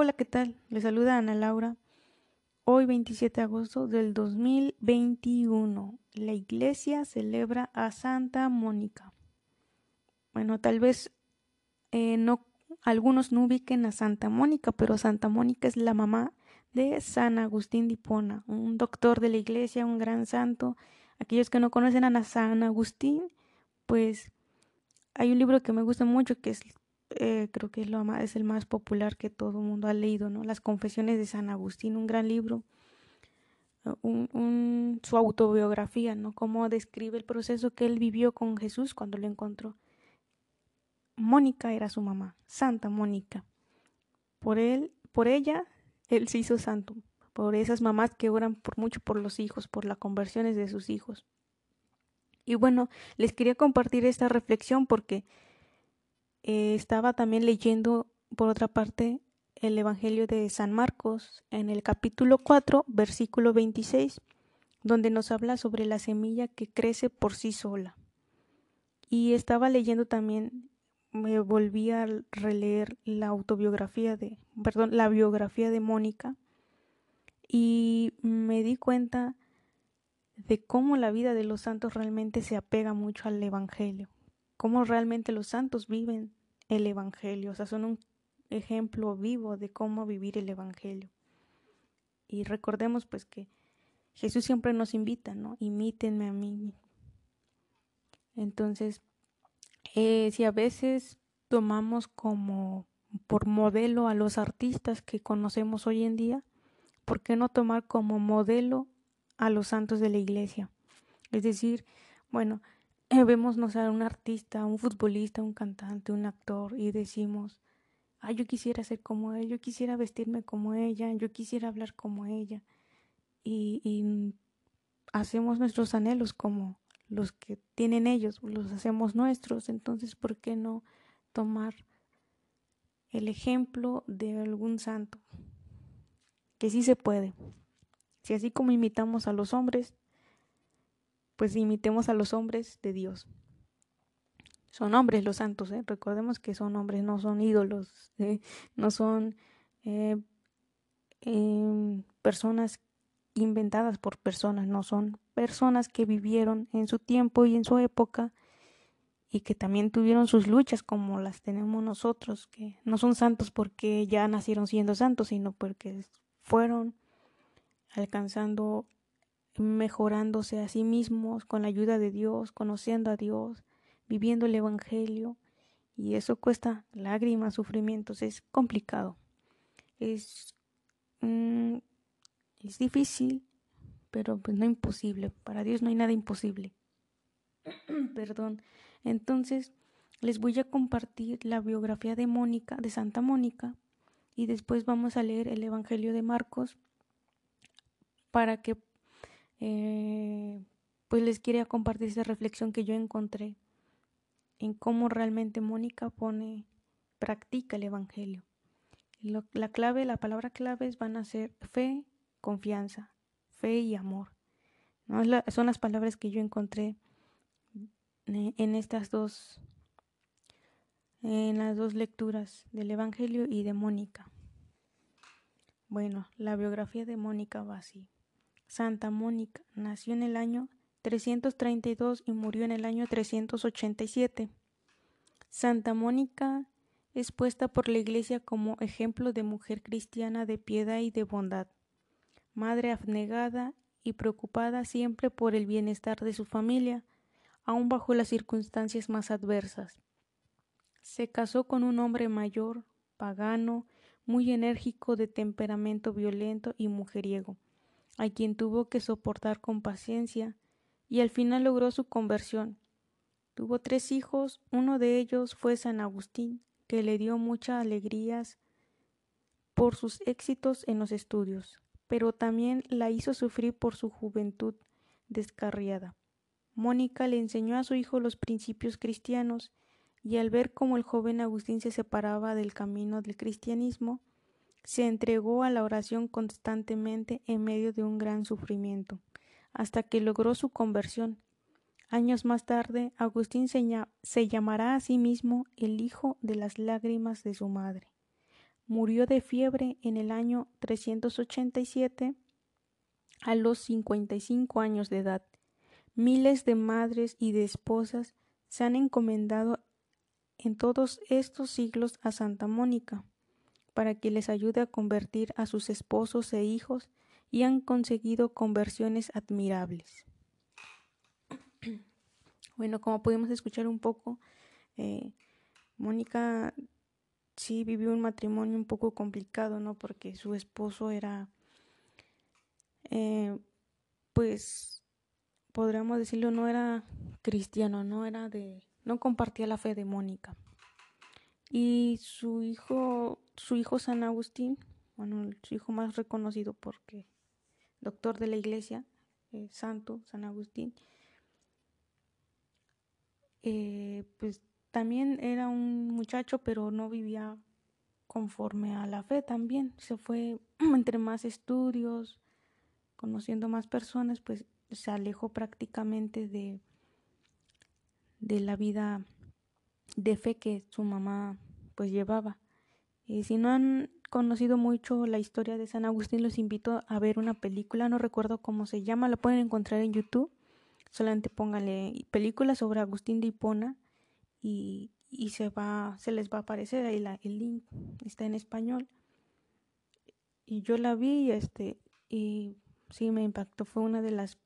Hola, ¿qué tal? Les saluda Ana Laura. Hoy 27 de agosto del 2021, la iglesia celebra a Santa Mónica. Bueno, tal vez eh, no algunos no ubiquen a Santa Mónica, pero Santa Mónica es la mamá de San Agustín de un doctor de la iglesia, un gran santo. Aquellos que no conocen a San Agustín, pues hay un libro que me gusta mucho que es eh, creo que es, lo es el más popular que todo el mundo ha leído, ¿no? Las Confesiones de San Agustín, un gran libro, eh, un, su autobiografía, ¿no? Cómo describe el proceso que él vivió con Jesús cuando lo encontró. Mónica era su mamá, Santa Mónica. Por él, por ella, él se hizo santo, por esas mamás que oran por mucho por los hijos, por las conversiones de sus hijos. Y bueno, les quería compartir esta reflexión porque eh, estaba también leyendo, por otra parte, el Evangelio de San Marcos en el capítulo 4, versículo 26, donde nos habla sobre la semilla que crece por sí sola. Y estaba leyendo también, me volví a releer la autobiografía de, perdón, la biografía de Mónica y me di cuenta de cómo la vida de los santos realmente se apega mucho al Evangelio, cómo realmente los santos viven el Evangelio, o sea, son un ejemplo vivo de cómo vivir el Evangelio. Y recordemos pues que Jesús siempre nos invita, ¿no? Imítenme a mí. Entonces, eh, si a veces tomamos como por modelo a los artistas que conocemos hoy en día, ¿por qué no tomar como modelo a los santos de la iglesia? Es decir, bueno, eh, vemos, no sé, un artista, un futbolista, un cantante, un actor y decimos, ah, yo quisiera ser como él, yo quisiera vestirme como ella, yo quisiera hablar como ella. Y, y hacemos nuestros anhelos como los que tienen ellos, los hacemos nuestros. Entonces, ¿por qué no tomar el ejemplo de algún santo? Que sí se puede. Si así como imitamos a los hombres, pues imitemos a los hombres de Dios. Son hombres los santos, ¿eh? recordemos que son hombres, no son ídolos, ¿eh? no son eh, em, personas inventadas por personas, no son personas que vivieron en su tiempo y en su época y que también tuvieron sus luchas como las tenemos nosotros, que no son santos porque ya nacieron siendo santos, sino porque fueron alcanzando mejorándose a sí mismos con la ayuda de Dios, conociendo a Dios, viviendo el Evangelio. Y eso cuesta lágrimas, sufrimientos, es complicado. Es, mm, es difícil, pero pues no imposible. Para Dios no hay nada imposible. Perdón. Entonces, les voy a compartir la biografía de Mónica, de Santa Mónica, y después vamos a leer el Evangelio de Marcos para que eh, pues les quería compartir esa reflexión que yo encontré en cómo realmente Mónica pone, practica el Evangelio. la clave, la palabra clave van a ser fe, confianza, fe y amor. ¿no? son las palabras que yo encontré en estas dos, en las dos lecturas del Evangelio y de Mónica. Bueno, la biografía de Mónica va así. Santa Mónica nació en el año 332 y murió en el año 387. Santa Mónica es puesta por la Iglesia como ejemplo de mujer cristiana de piedad y de bondad, madre abnegada y preocupada siempre por el bienestar de su familia, aun bajo las circunstancias más adversas. Se casó con un hombre mayor, pagano, muy enérgico, de temperamento violento y mujeriego a quien tuvo que soportar con paciencia, y al final logró su conversión. Tuvo tres hijos, uno de ellos fue San Agustín, que le dio muchas alegrías por sus éxitos en los estudios, pero también la hizo sufrir por su juventud descarriada. Mónica le enseñó a su hijo los principios cristianos, y al ver cómo el joven Agustín se separaba del camino del cristianismo, se entregó a la oración constantemente en medio de un gran sufrimiento, hasta que logró su conversión. Años más tarde, Agustín se, llamará a sí mismo el hijo de las lágrimas de su madre. murió de fiebre en el año 387 a los 55 años de edad. Miles de madres y de esposas se han encomendado en todos estos siglos a Santa Mónica para que les ayude a convertir a sus esposos e hijos y han conseguido conversiones admirables. Bueno, como pudimos escuchar un poco, eh, Mónica sí vivió un matrimonio un poco complicado, ¿no? Porque su esposo era, eh, pues, podríamos decirlo, no era cristiano, no era de, no compartía la fe de Mónica. Y su hijo, su hijo San Agustín, bueno, su hijo más reconocido porque doctor de la iglesia, eh, santo San Agustín, eh, pues también era un muchacho, pero no vivía conforme a la fe también. Se fue entre más estudios, conociendo más personas, pues se alejó prácticamente de, de la vida de fe que su mamá pues llevaba. Y si no han conocido mucho la historia de San Agustín, los invito a ver una película, no recuerdo cómo se llama, la pueden encontrar en YouTube. Solamente pónganle película sobre Agustín de Hipona y, y se va, se les va a aparecer ahí la, el link, está en español. Y yo la vi este y sí me impactó, fue una de las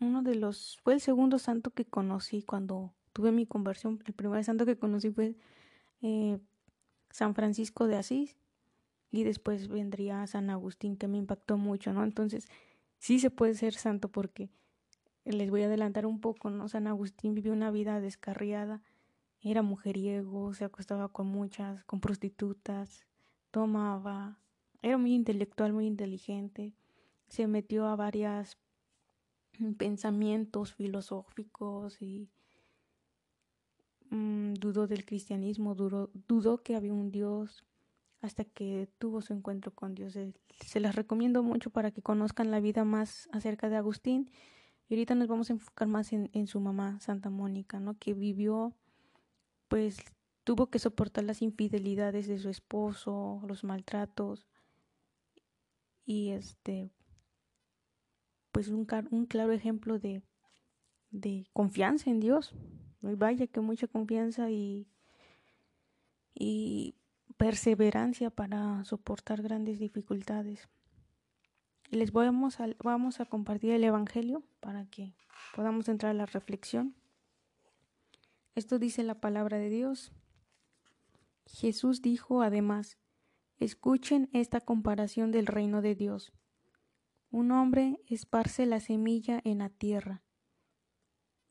uno de los fue el segundo santo que conocí cuando tuve mi conversión, el primer santo que conocí fue eh, San Francisco de Asís y después vendría San Agustín que me impactó mucho, ¿no? Entonces, sí se puede ser santo porque les voy a adelantar un poco, ¿no? San Agustín vivió una vida descarriada, era mujeriego, se acostaba con muchas, con prostitutas, tomaba, era muy intelectual, muy inteligente, se metió a varios pensamientos filosóficos y mm, dudó del cristianismo, dudó, dudó que había un Dios hasta que tuvo su encuentro con Dios. Se las recomiendo mucho para que conozcan la vida más acerca de Agustín y ahorita nos vamos a enfocar más en, su mamá, Santa Mónica, ¿no? Que vivió, pues tuvo que soportar las infidelidades de su esposo, los maltratos y este, pues un, un claro ejemplo de confianza en Dios. Vaya que mucha confianza y, y perseverancia para soportar grandes dificultades les vamos a, vamos a compartir el Evangelio para que podamos entrar a la reflexión. Esto dice la palabra de Dios. Jesús dijo además, escuchen esta comparación del reino de Dios. Un hombre esparce la semilla en la tierra,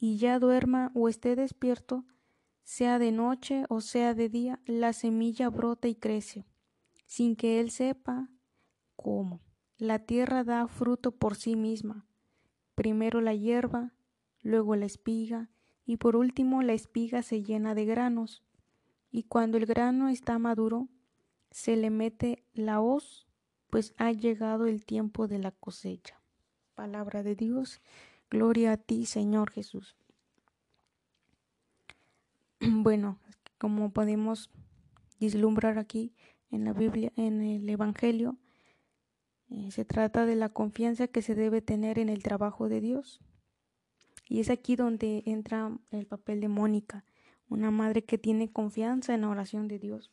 y ya duerma o esté despierto, sea de noche o sea de día, la semilla brota y crece, sin que él sepa cómo. La tierra da fruto por sí misma, primero la hierba, luego la espiga, y por último la espiga se llena de granos, y cuando el grano está maduro, se le mete la hoz, pues ha llegado el tiempo de la cosecha. Palabra de Dios, gloria a ti, Señor Jesús. Bueno, como podemos vislumbrar aquí en la Biblia, en el Evangelio, eh, se trata de la confianza que se debe tener en el trabajo de Dios. Y es aquí donde entra el papel de Mónica, una madre que tiene confianza en la oración de Dios,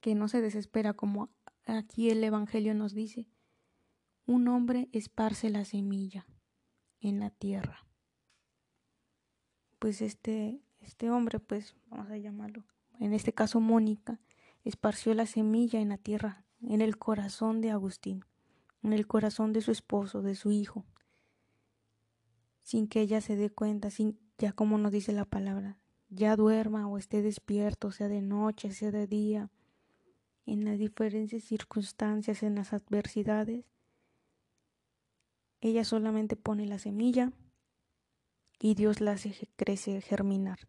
que no se desespera como aquí el Evangelio nos dice. Un hombre esparce la semilla en la tierra. Pues este, este hombre, pues vamos a llamarlo, en este caso Mónica, esparció la semilla en la tierra en el corazón de Agustín, en el corazón de su esposo, de su hijo, sin que ella se dé cuenta, sin ya como nos dice la palabra, ya duerma o esté despierto, sea de noche, sea de día, en las diferentes circunstancias, en las adversidades, ella solamente pone la semilla y Dios la hace crecer, germinar.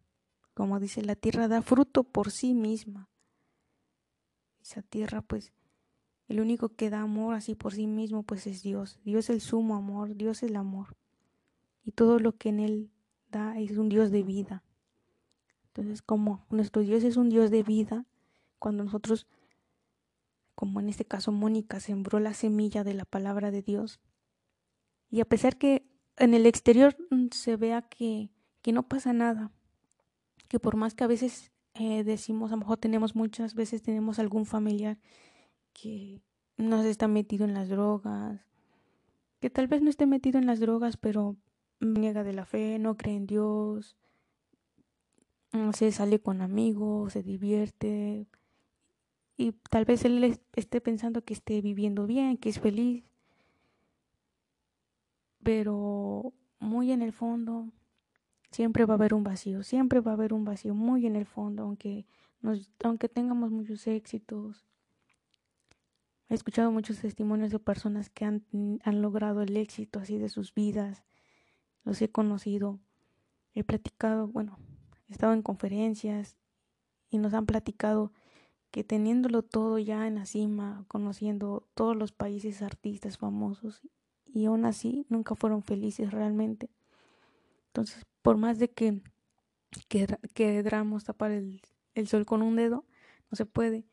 Como dice, la tierra da fruto por sí misma. Esa tierra pues el único que da amor así por sí mismo, pues es Dios. Dios es el sumo amor, Dios es el amor. Y todo lo que en Él da es un Dios de vida. Entonces, como nuestro Dios es un Dios de vida, cuando nosotros, como en este caso Mónica, sembró la semilla de la palabra de Dios. Y a pesar que en el exterior mm, se vea que, que no pasa nada, que por más que a veces eh, decimos, a lo mejor tenemos muchas veces tenemos algún familiar que no se está metido en las drogas, que tal vez no esté metido en las drogas, pero niega de la fe, no cree en Dios, mm, se sale con amigos, se divierte y tal vez él esté pensando que esté viviendo bien, que es feliz, pero muy en el fondo siempre va a haber un vacío, siempre va a haber un vacío muy en el fondo, aunque nos, aunque tengamos muchos éxitos. He escuchado muchos testimonios de personas que han, han logrado el éxito así de sus vidas. Los he conocido, he platicado, bueno, he estado en conferencias y nos han platicado que teniéndolo todo ya en la cima, conociendo todos los países artistas famosos y aún así nunca fueron felices realmente. Entonces, por más de que queramos tapar el, el sol con un dedo, no se puede.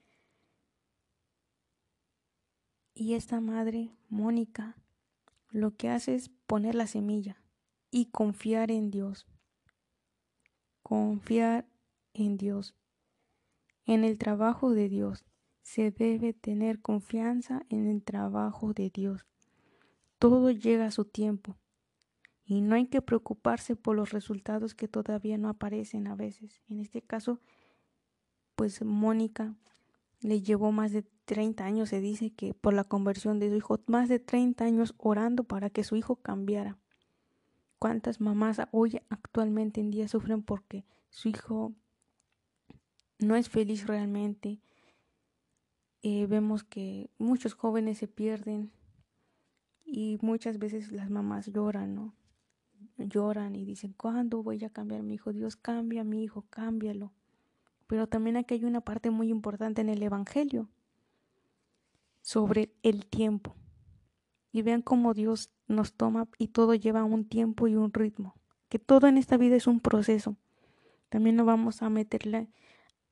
Y esta madre, Mónica, lo que hace es poner la semilla y confiar en Dios. Confiar en Dios. En el trabajo de Dios. Se debe tener confianza en el trabajo de Dios. Todo llega a su tiempo y no hay que preocuparse por los resultados que todavía no aparecen a veces. En este caso, pues Mónica le llevó más de 30 años, se dice que por la conversión de su hijo, más de 30 años orando para que su hijo cambiara. ¿Cuántas mamás hoy actualmente en día sufren porque su hijo no es feliz realmente? Eh, vemos que muchos jóvenes se pierden y muchas veces las mamás lloran, ¿no? Lloran y dicen, ¿cuándo voy a cambiar mi hijo? Dios cambia a mi hijo, cámbialo. Pero también aquí hay una parte muy importante en el Evangelio sobre el tiempo. Y vean cómo Dios nos toma y todo lleva un tiempo y un ritmo. Que todo en esta vida es un proceso. También no vamos a meterle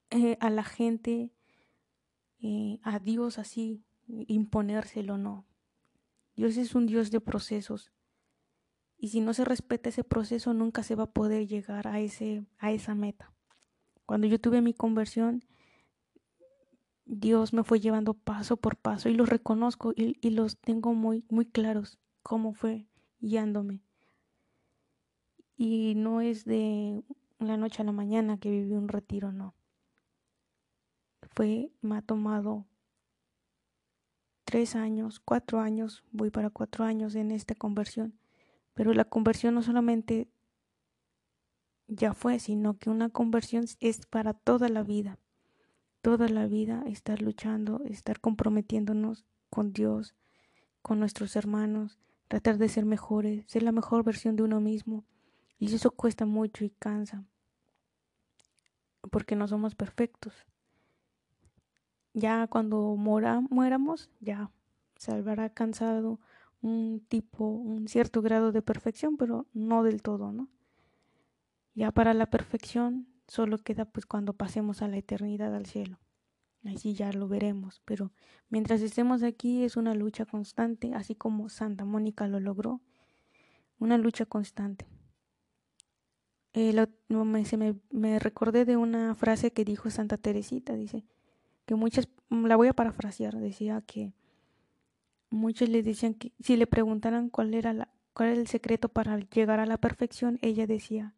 eh, a la gente, eh, a Dios así, imponérselo, no. Dios es un Dios de procesos. Y si no se respeta ese proceso, nunca se va a poder llegar a, ese, a esa meta. Cuando yo tuve mi conversión, Dios me fue llevando paso por paso y los reconozco y, los tengo muy, muy claros cómo fue guiándome. Y no es de la noche a la mañana que viví un retiro, no. Fue, me ha tomado tres años, cuatro años, voy para cuatro años en esta conversión. Pero la conversión no solamente ya fue, sino que una conversión es para toda la vida. Toda la vida estar luchando, estar comprometiéndonos con Dios, con nuestros hermanos, tratar de ser mejores, ser la mejor versión de uno mismo. Y eso cuesta mucho y cansa, porque no somos perfectos ya cuando mora, muéramos, ya se habrá cansado un tipo, un cierto grado de perfección, pero no del todo, ¿no? Ya para la perfección solo queda pues cuando pasemos a la eternidad al cielo. Así ya lo veremos, pero mientras estemos aquí es una lucha constante, así como Santa Mónica lo logró, una lucha constante. Se me recordé de una frase que dijo Santa Teresita, dice, que muchas, mm, la voy a parafrasear, decía que muchos le decían que si le preguntaran cuál era, la, cuál era el secreto para llegar a la perfección, ella decía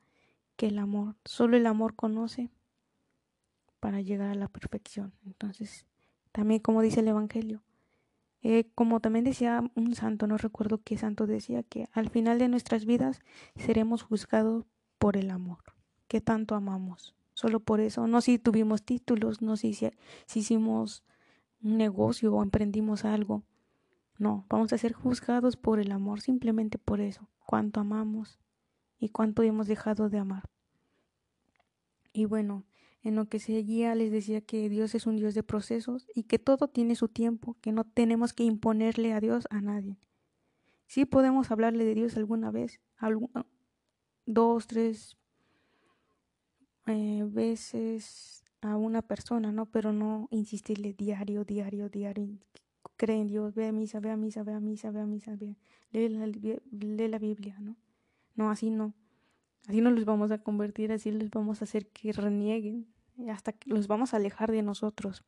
que el amor, solo el amor conoce para llegar a la perfección. Entonces, también como dice el Evangelio, eh, como también decía un santo, no recuerdo qué santo decía, que al final de nuestras vidas seremos juzgados por el amor, que tanto amamos solo por eso. No si tuvimos títulos, no si, si, hicimos un negocio o emprendimos algo. No, vamos a ser juzgados por el amor, simplemente por eso, cuánto amamos y cuánto hemos dejado de amar. Y bueno, en lo que seguía les decía que Dios es un Dios de procesos y que todo tiene su tiempo, que no tenemos que imponerle a Dios a nadie. Sí podemos hablarle de Dios alguna vez, dos, tres, eh, veces a una persona, ¿no? Pero no insistirle diario, diario, diario. Cree en Dios, ve a misa, ve a misa, ve a misa, ve a misa, ve. Lee, la, lee la Biblia, ¿no? No, así no. Así no los vamos a convertir, así los vamos a hacer que renieguen, hasta que los vamos a alejar de nosotros.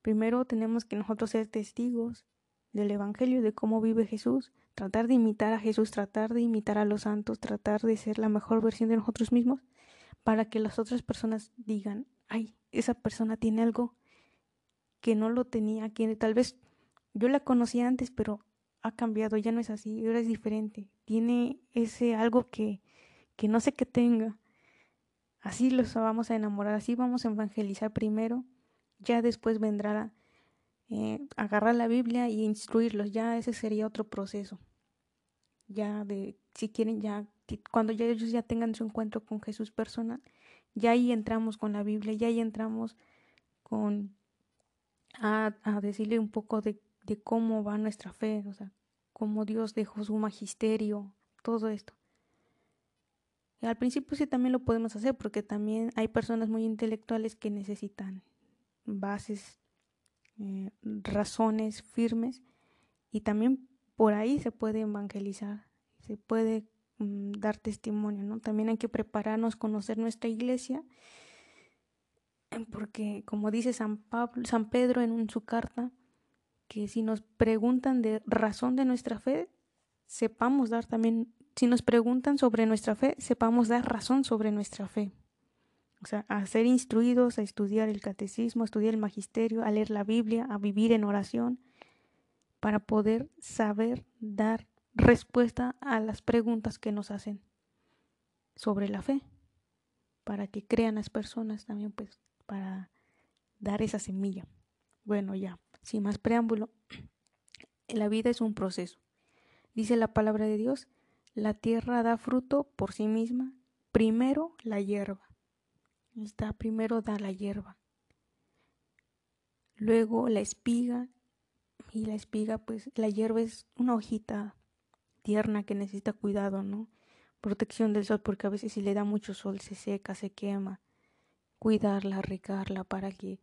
Primero tenemos que nosotros ser testigos del Evangelio, de cómo vive Jesús, tratar de imitar a Jesús, tratar de imitar a los santos, tratar de ser la mejor versión de nosotros mismos, para que las otras personas digan, ay, esa persona tiene algo que no lo tenía, que tal vez yo la conocía antes, pero ha cambiado, ya no es así, ahora es diferente, tiene ese algo que que no sé qué tenga. Así los vamos a enamorar, así vamos a evangelizar primero, ya después vendrá eh, agarrar la Biblia y instruirlos, ya ese sería otro proceso. Ya de, si quieren, ya, cuando ya ellos ya tengan su encuentro con Jesús personal, ya ahí entramos con la Biblia, ya ahí entramos con a, decirle un poco de, de cómo va nuestra fe, o sea, cómo Dios dejó su magisterio, todo esto. Al principio sí también lo podemos hacer porque también hay personas muy intelectuales que necesitan bases, eh, razones firmes y también por ahí se puede evangelizar, se puede mm, dar testimonio, ¿no? También hay que prepararnos, conocer nuestra iglesia, porque como dice San Pablo, San Pedro en su carta, que si nos preguntan de razón de nuestra fe, sepamos dar también si nos preguntan sobre nuestra fe, sepamos dar razón sobre nuestra fe. O sea, a ser instruidos, a estudiar el catecismo, a estudiar el magisterio, a leer la Biblia, a vivir en oración, para poder saber dar respuesta a las preguntas que nos hacen sobre la fe, para que crean las personas también, pues, para dar esa semilla. Bueno, ya, sin más preámbulo, la vida es un proceso. Dice la palabra de Dios la tierra da fruto por sí misma. Primero la hierba. Está primero da la hierba. Luego la espiga. Y la espiga, pues la hierba es una hojita tierna que necesita cuidado, ¿no? Protección del sol, porque a veces si le da mucho sol se seca, se quema. Cuidarla, regarla para que,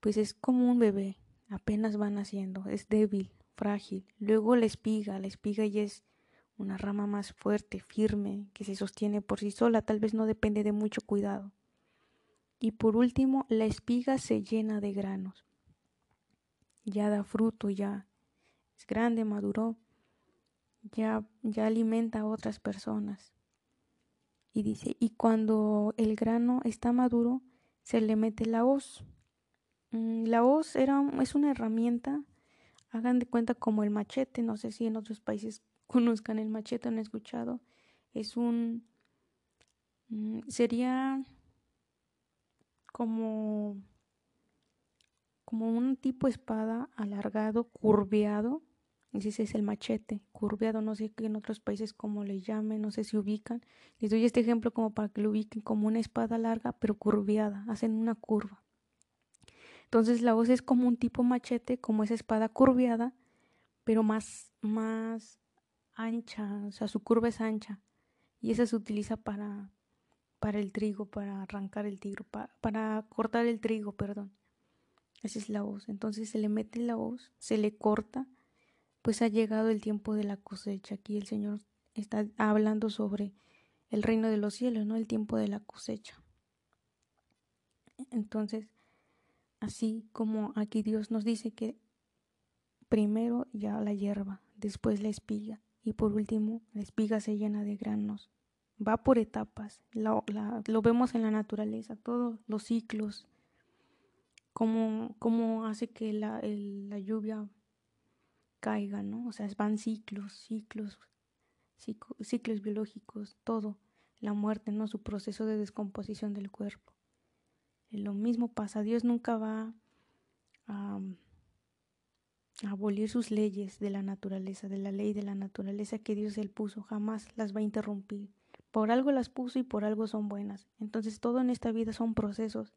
pues es como un bebé, apenas va naciendo, es débil, frágil. Luego la espiga, la espiga ya es una rama más fuerte, firme, que se sostiene por sí sola, tal vez no depende de mucho cuidado. Y por último, la espiga se llena de granos. Ya da fruto, ya es grande, maduró, ya, ya alimenta a otras personas. Y dice, y cuando el grano está maduro, se le mete la hoz. Mm, la hoz era, es una herramienta, hagan de cuenta como el machete, no sé si en otros países conozcan el machete, han escuchado. Es un... Mm, sería como como un tipo espada alargado, curveado, ese es el machete, curveado, no sé qué en otros países como le llamen, no sé si ubican. Les doy este ejemplo como para que lo ubiquen como una espada larga, pero curveada, hacen una curva. Entonces la voz es como un tipo machete, como esa espada curveada, pero más, más ancha, o sea, su curva es ancha y esa se utiliza para, para el trigo, para arrancar el trigo, para, para cortar el trigo, perdón. Esa es la hoz. Entonces se le mete la hoz, se le corta, pues ha llegado el tiempo de la cosecha. Aquí el Señor está hablando sobre el reino de los cielos, ¿no? El tiempo de la cosecha. Entonces, así como aquí Dios nos dice que primero ya la hierba, después la espiga, y por último, la espiga se llena de granos. Va por etapas, lo, vemos en la naturaleza, todos los ciclos, cómo, hace que la, la lluvia caiga, ¿no? O sea, van ciclos, ciclos, ciclos biológicos, todo, la muerte, ¿no? Su proceso de descomposición del cuerpo. Lo mismo pasa, Dios nunca va a abolir sus leyes de la naturaleza, de la ley de la naturaleza que Dios él puso, jamás las va a interrumpir. Por algo las puso y por algo son buenas. Entonces todo en esta vida son procesos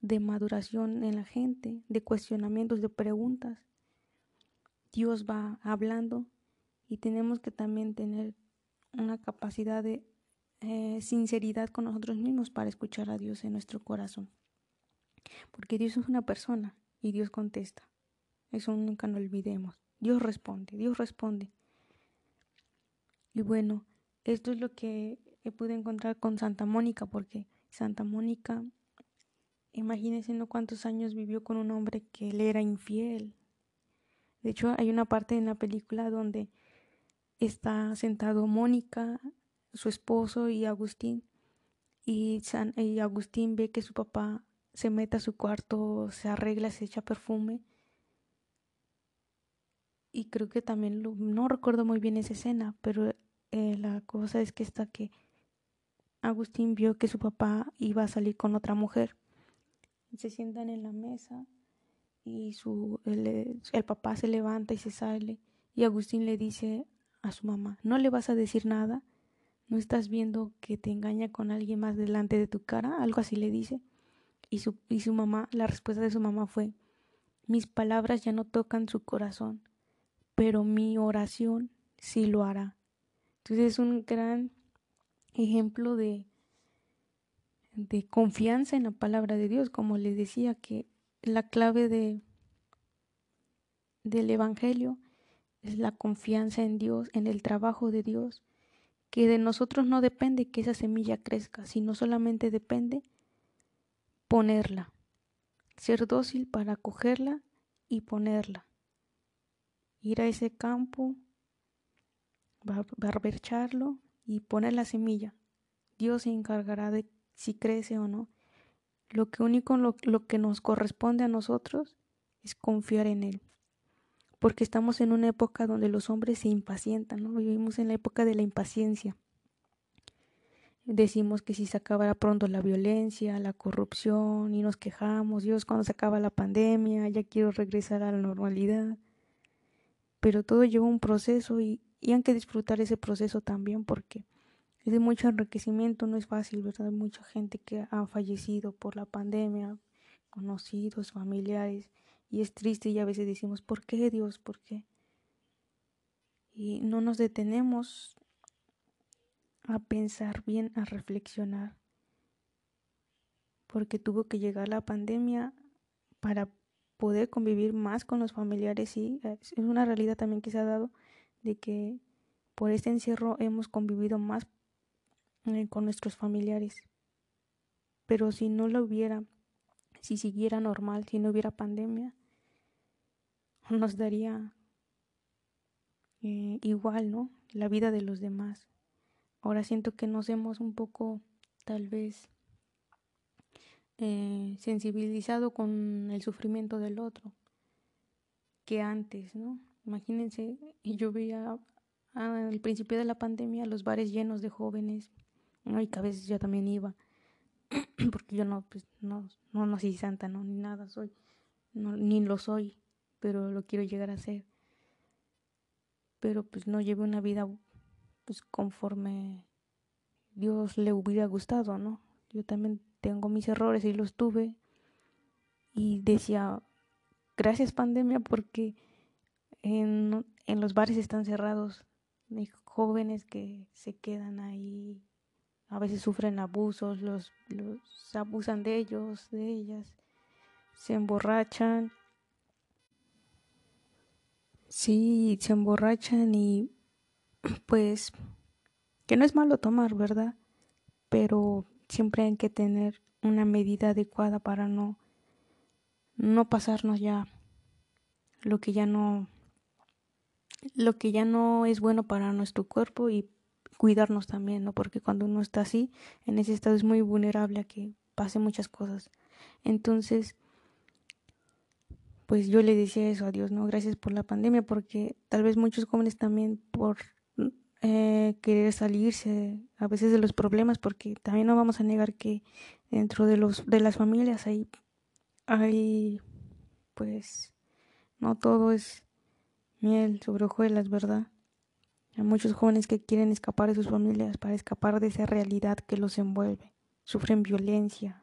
de maduración en la gente, de cuestionamientos, de preguntas. Dios va hablando y tenemos que también tener una capacidad de, eh, sinceridad con nosotros mismos para escuchar a Dios en nuestro corazón. Porque Dios es una persona y Dios contesta. Eso nunca lo olvidemos. Dios responde, Dios responde. Y bueno, esto es lo que pude encontrar con Santa Mónica, porque Santa Mónica, imagínense no cuántos años vivió con un hombre que le era infiel. De hecho, hay una parte en la película donde está sentado Mónica, su esposo y Agustín, y, y Agustín ve que su papá se mete a su cuarto, se arregla, se echa perfume. Y creo que también, no recuerdo muy bien esa escena, pero eh, la cosa es que está que Agustín vio que su papá iba a salir con otra mujer. Se sientan en la mesa y su, el, el papá se levanta y se sale. Y Agustín le dice a su mamá, ¿no le vas a decir nada? ¿No estás viendo que te engaña con alguien más delante de tu cara? Algo así le dice. Y su, y su mamá, la respuesta de su mamá fue, mis palabras ya no tocan su corazón, pero mi oración sí lo hará. Entonces es un gran ejemplo de, de confianza en la palabra de Dios, como les decía que la clave de, del Evangelio es la confianza en Dios, en el trabajo de Dios, que de nosotros no depende que esa semilla crezca, sino solamente depende ponerla, ser dócil para cogerla y ponerla, ir a ese campo, barbercharlo y poner la semilla. Dios se encargará de si crece o no. Lo que único lo, lo que nos corresponde a nosotros es confiar en Él. Porque estamos en una época donde los hombres se impacientan, ¿no? Vivimos en la época de la impaciencia. Decimos que si se acabara pronto la violencia, la corrupción y nos quejamos, Dios, cuando se acaba la pandemia, ya quiero regresar a la normalidad. Pero todo lleva un proceso y, y hay que disfrutar ese proceso también porque es de mucho enriquecimiento, no es fácil, ¿verdad? Hay mucha gente que ha fallecido por la pandemia, conocidos, familiares, y es triste y a veces decimos, ¿por qué Dios? ¿Por qué? Y no nos detenemos a pensar bien, a reflexionar, porque tuvo que llegar la pandemia para poder convivir más con los familiares y es una realidad también que se ha dado de que por este encierro hemos convivido más con nuestros familiares. Pero si no lo hubiera, si siguiera normal, si no hubiera pandemia, nos daría eh, igual, ¿no? La vida de los demás. Ahora siento que nos hemos un poco, tal vez, eh, sensibilizado con el sufrimiento del otro que antes, ¿no? Imagínense, yo veía al principio de la pandemia los bares llenos de jóvenes, ¿no? y que a veces yo también iba, porque yo no, pues, no, no nací santa, no, ni nada soy, no, ni lo soy, pero lo quiero llegar a ser. Pero pues no llevo una vida pues conforme Dios le hubiera gustado, ¿no? Yo también tengo mis errores y los tuve. Y decía, gracias pandemia porque en, en los bares están cerrados. Hay jóvenes que se quedan ahí, a veces sufren abusos, los, los abusan de ellos, de ellas, se emborrachan. Sí, se emborrachan y pues que no es malo tomar, ¿verdad? Pero siempre hay que tener una medida adecuada para no no pasarnos ya lo que ya no lo que ya no es bueno para nuestro cuerpo y cuidarnos también, ¿no? Porque cuando uno está así, en ese estado es muy vulnerable a que pase muchas cosas. Entonces, pues yo le decía eso a Dios, ¿no? Gracias por la pandemia, porque tal vez muchos jóvenes también por eh, querer salirse a veces de los problemas, porque también no vamos a negar que dentro de los de las familias hay hay pues no todo es miel sobre hojuelas, ¿verdad? Hay muchos jóvenes que quieren escapar de sus familias para escapar de esa realidad que los envuelve. Sufren violencia,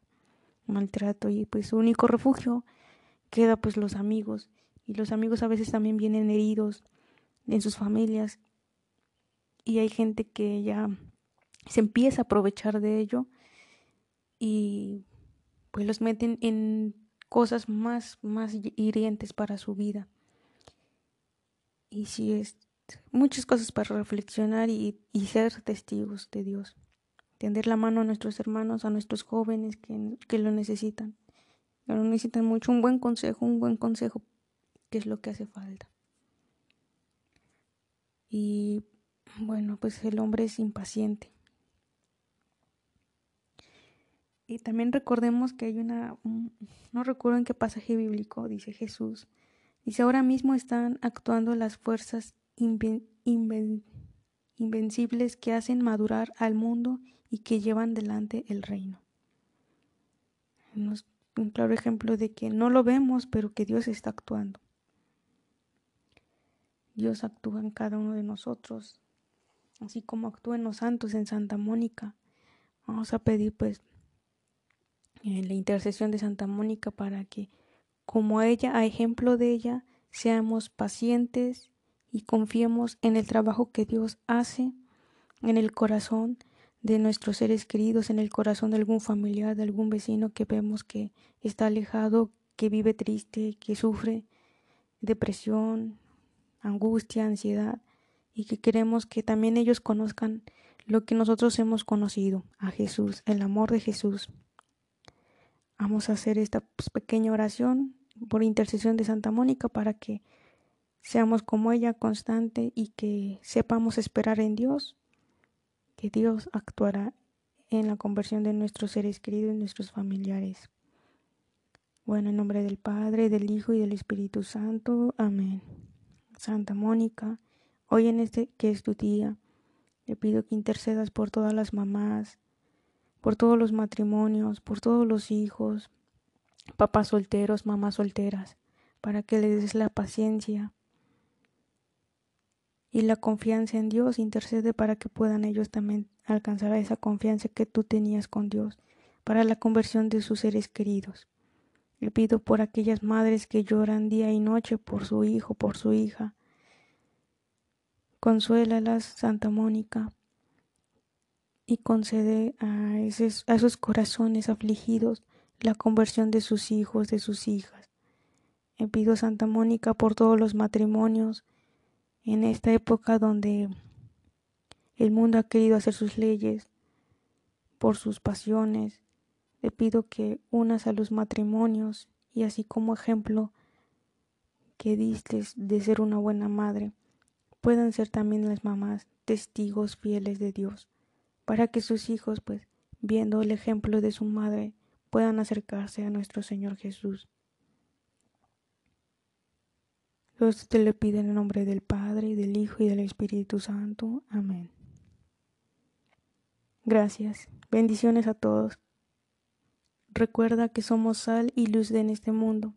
maltrato y pues su único refugio queda pues los amigos y los amigos a veces también vienen heridos en sus familias y hay gente que ya se empieza a aprovechar de ello y pues los meten en cosas más, más hirientes para su vida. Y si es muchas cosas para reflexionar y, ser testigos de Dios. Tender la mano a nuestros hermanos, a nuestros jóvenes que lo necesitan. Que lo necesitan mucho. Un buen consejo, un buen consejo, que es lo que hace falta. Y bueno, pues el hombre es impaciente. Y también recordemos que hay una, no recuerdo en qué pasaje bíblico, dice Jesús, dice, ahora mismo están actuando las fuerzas invencibles que hacen madurar al mundo y que llevan delante el reino. un claro ejemplo de que no lo vemos, pero que Dios está actuando. Dios actúa en cada uno de nosotros, así como actúa en los santos en Santa Mónica. Vamos a pedir pues en la intercesión de Santa Mónica para que, como ella, a ejemplo de ella, seamos pacientes y confiemos en el trabajo que Dios hace en el corazón de nuestros seres queridos, en el corazón de algún familiar, de algún vecino que vemos que está alejado, que vive triste, que sufre depresión, angustia, ansiedad, y que queremos que también ellos conozcan lo que nosotros hemos conocido, a Jesús, el amor de Jesús. Vamos a hacer esta pequeña oración por intercesión de Santa Mónica para que seamos como ella constante y que sepamos esperar en Dios, que Dios actuará en la conversión de nuestros seres queridos y nuestros familiares. Bueno, en nombre del Padre, del Hijo y del Espíritu Santo. Amén. Santa Mónica, hoy en este que es tu día, le pido que intercedas por todas las mamás, por todos los matrimonios, por todos los hijos, papás solteros, mamás solteras, para que les des la paciencia y la confianza en Dios. Intercede para que puedan ellos también alcanzar esa confianza que tú tenías con Dios, para la conversión de sus seres queridos. Le pido por aquellas madres que lloran día y noche por su hijo, por su hija. Consuélalas, Santa Mónica, y concede a esos, corazones afligidos la conversión de sus hijos, de sus hijas. Le pido Santa Mónica por todos los matrimonios en esta época donde el mundo ha querido hacer sus leyes por sus pasiones. Le pido que unas a los matrimonios y así como ejemplo que distes de ser una buena madre, puedan ser también las mamás testigos fieles de Dios para que sus hijos, pues, viendo el ejemplo de su madre, puedan acercarse a nuestro Señor Jesús. Dios te le pide en el nombre del Padre, del Hijo y del Espíritu Santo. Amén. Gracias. Bendiciones a todos. Recuerda que somos sal y luz en este mundo.